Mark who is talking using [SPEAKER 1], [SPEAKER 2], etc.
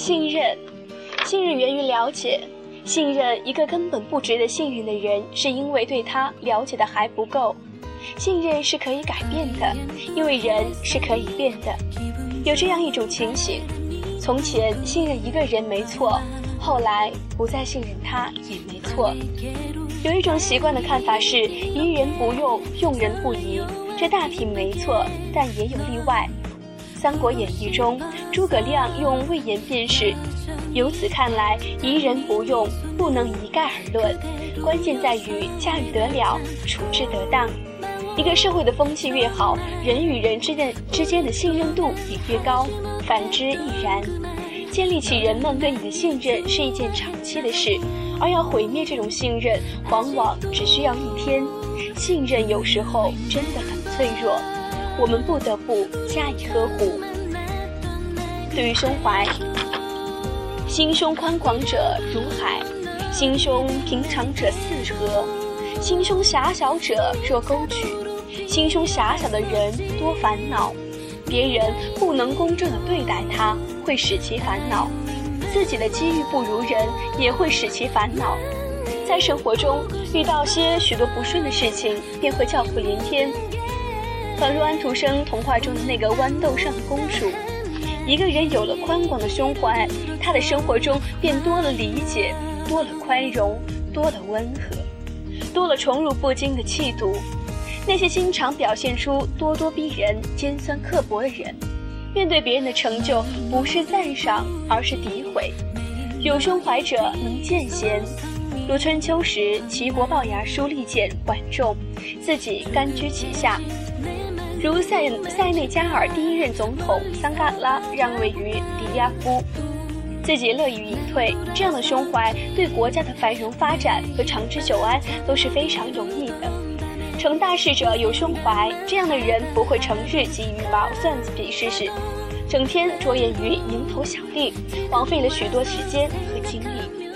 [SPEAKER 1] 信任，信任源于了解。信任一个根本不值得信任的人，是因为对他了解的还不够。信任是可以改变的，因为人是可以变的。有这样一种情形：从前信任一个人没错，后来不再信任他也没错。有一种习惯的看法是疑人不用，用人不疑，这大体没错，但也有例外。《三国演义》中，诸葛亮用魏延辨识。由此看来，疑人不用，不能一概而论。关键在于驾驭得了，处置得当。一个社会的风气越好，人与人之间之间的信任度也越高。反之亦然。建立起人们对你的信任是一件长期的事，而要毁灭这种信任，往往只需要一天。信任有时候真的很脆弱。我们不得不加以呵护。对于胸怀，心胸宽广者如海，心胸平常者似河，心胸狭小者若沟渠。心胸狭小的人多烦恼，别人不能公正的对待他，会使其烦恼；自己的机遇不如人，也会使其烦恼。在生活中遇到些许多不顺的事情，便会叫苦连天。仿如安徒生童话中的那个豌豆上的公主。一个人有了宽广的胸怀，他的生活中便多了理解，多了宽容，多了温和，多了宠辱不惊的气度。那些经常表现出咄咄逼人、尖酸刻薄的人，面对别人的成就，不是赞赏，而是诋毁。有胸怀者能见贤，如春秋时齐国龅牙叔利剑管仲，自己甘居其下。如塞塞内加尔第一任总统桑嘎拉让位于迪亚夫，自己乐于隐退，这样的胸怀对国家的繁荣发展和长治久安都是非常有益的。成大事者有胸怀，这样的人不会成日急于毛算子比试试，整天着眼于蝇头小利，枉费了许多时间和精力。